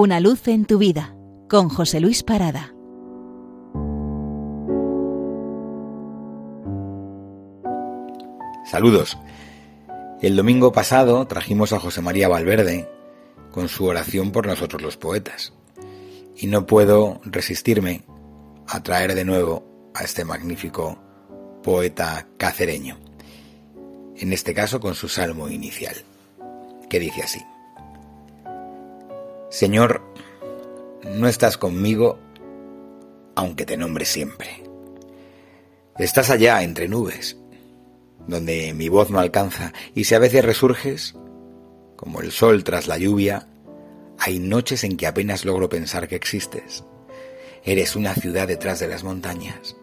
Una luz en tu vida con José Luis Parada. Saludos. El domingo pasado trajimos a José María Valverde con su oración por nosotros los poetas. Y no puedo resistirme a traer de nuevo a este magnífico poeta cacereño. En este caso con su salmo inicial, que dice así. Señor, no estás conmigo aunque te nombre siempre. Estás allá entre nubes, donde mi voz no alcanza, y si a veces resurges, como el sol tras la lluvia, hay noches en que apenas logro pensar que existes. Eres una ciudad detrás de las montañas.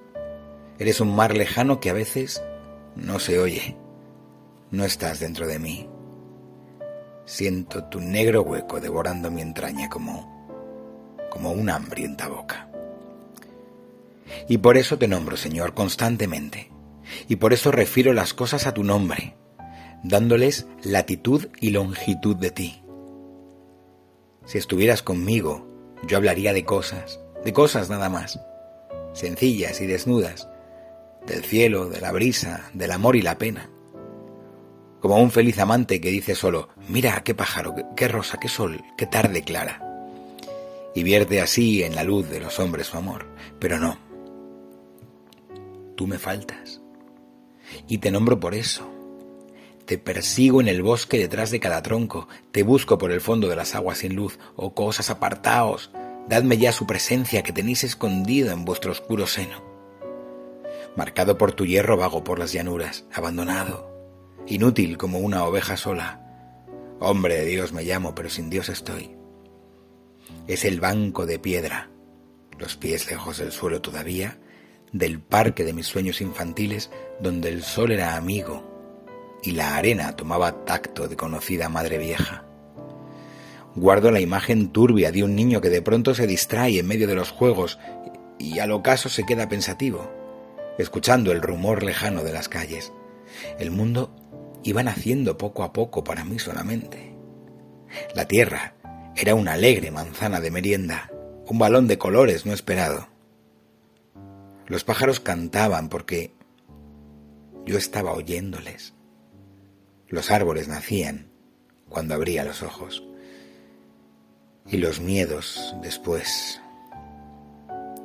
Eres un mar lejano que a veces no se oye. No estás dentro de mí. Siento tu negro hueco devorando mi entraña como como una hambrienta boca. Y por eso te nombro, Señor, constantemente. Y por eso refiero las cosas a tu nombre, dándoles latitud y longitud de ti. Si estuvieras conmigo, yo hablaría de cosas, de cosas nada más, sencillas y desnudas, del cielo, de la brisa, del amor y la pena como un feliz amante que dice solo, mira qué pájaro, qué rosa, qué sol, qué tarde clara. Y vierte así en la luz de los hombres su amor. Pero no. Tú me faltas. Y te nombro por eso. Te persigo en el bosque detrás de cada tronco, te busco por el fondo de las aguas sin luz, oh cosas apartaos, dadme ya su presencia que tenéis escondido en vuestro oscuro seno. Marcado por tu hierro vago por las llanuras, abandonado, inútil como una oveja sola. Hombre de Dios me llamo, pero sin Dios estoy. Es el banco de piedra, los pies lejos del suelo todavía, del parque de mis sueños infantiles, donde el sol era amigo y la arena tomaba tacto de conocida madre vieja. Guardo la imagen turbia de un niño que de pronto se distrae en medio de los juegos y al ocaso se queda pensativo, escuchando el rumor lejano de las calles. El mundo iba naciendo poco a poco para mí solamente. La tierra era una alegre manzana de merienda, un balón de colores no esperado. Los pájaros cantaban porque yo estaba oyéndoles. Los árboles nacían cuando abría los ojos. Y los miedos después.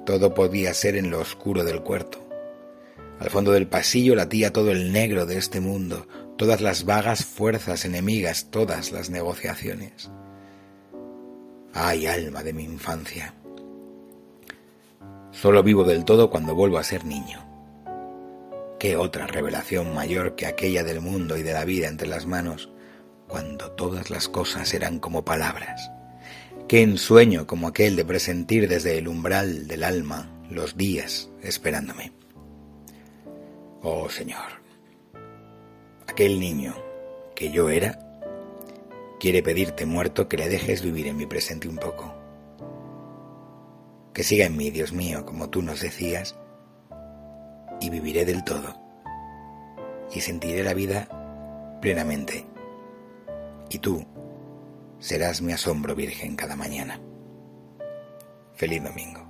Todo podía ser en lo oscuro del cuarto. Al fondo del pasillo latía todo el negro de este mundo, todas las vagas fuerzas enemigas, todas las negociaciones. Ay, alma de mi infancia. Solo vivo del todo cuando vuelvo a ser niño. ¿Qué otra revelación mayor que aquella del mundo y de la vida entre las manos, cuando todas las cosas eran como palabras? ¿Qué ensueño como aquel de presentir desde el umbral del alma los días esperándome? Oh Señor, aquel niño que yo era, quiere pedirte muerto que le dejes vivir en mi presente un poco. Que siga en mí, Dios mío, como tú nos decías, y viviré del todo, y sentiré la vida plenamente. Y tú serás mi asombro virgen cada mañana. Feliz domingo.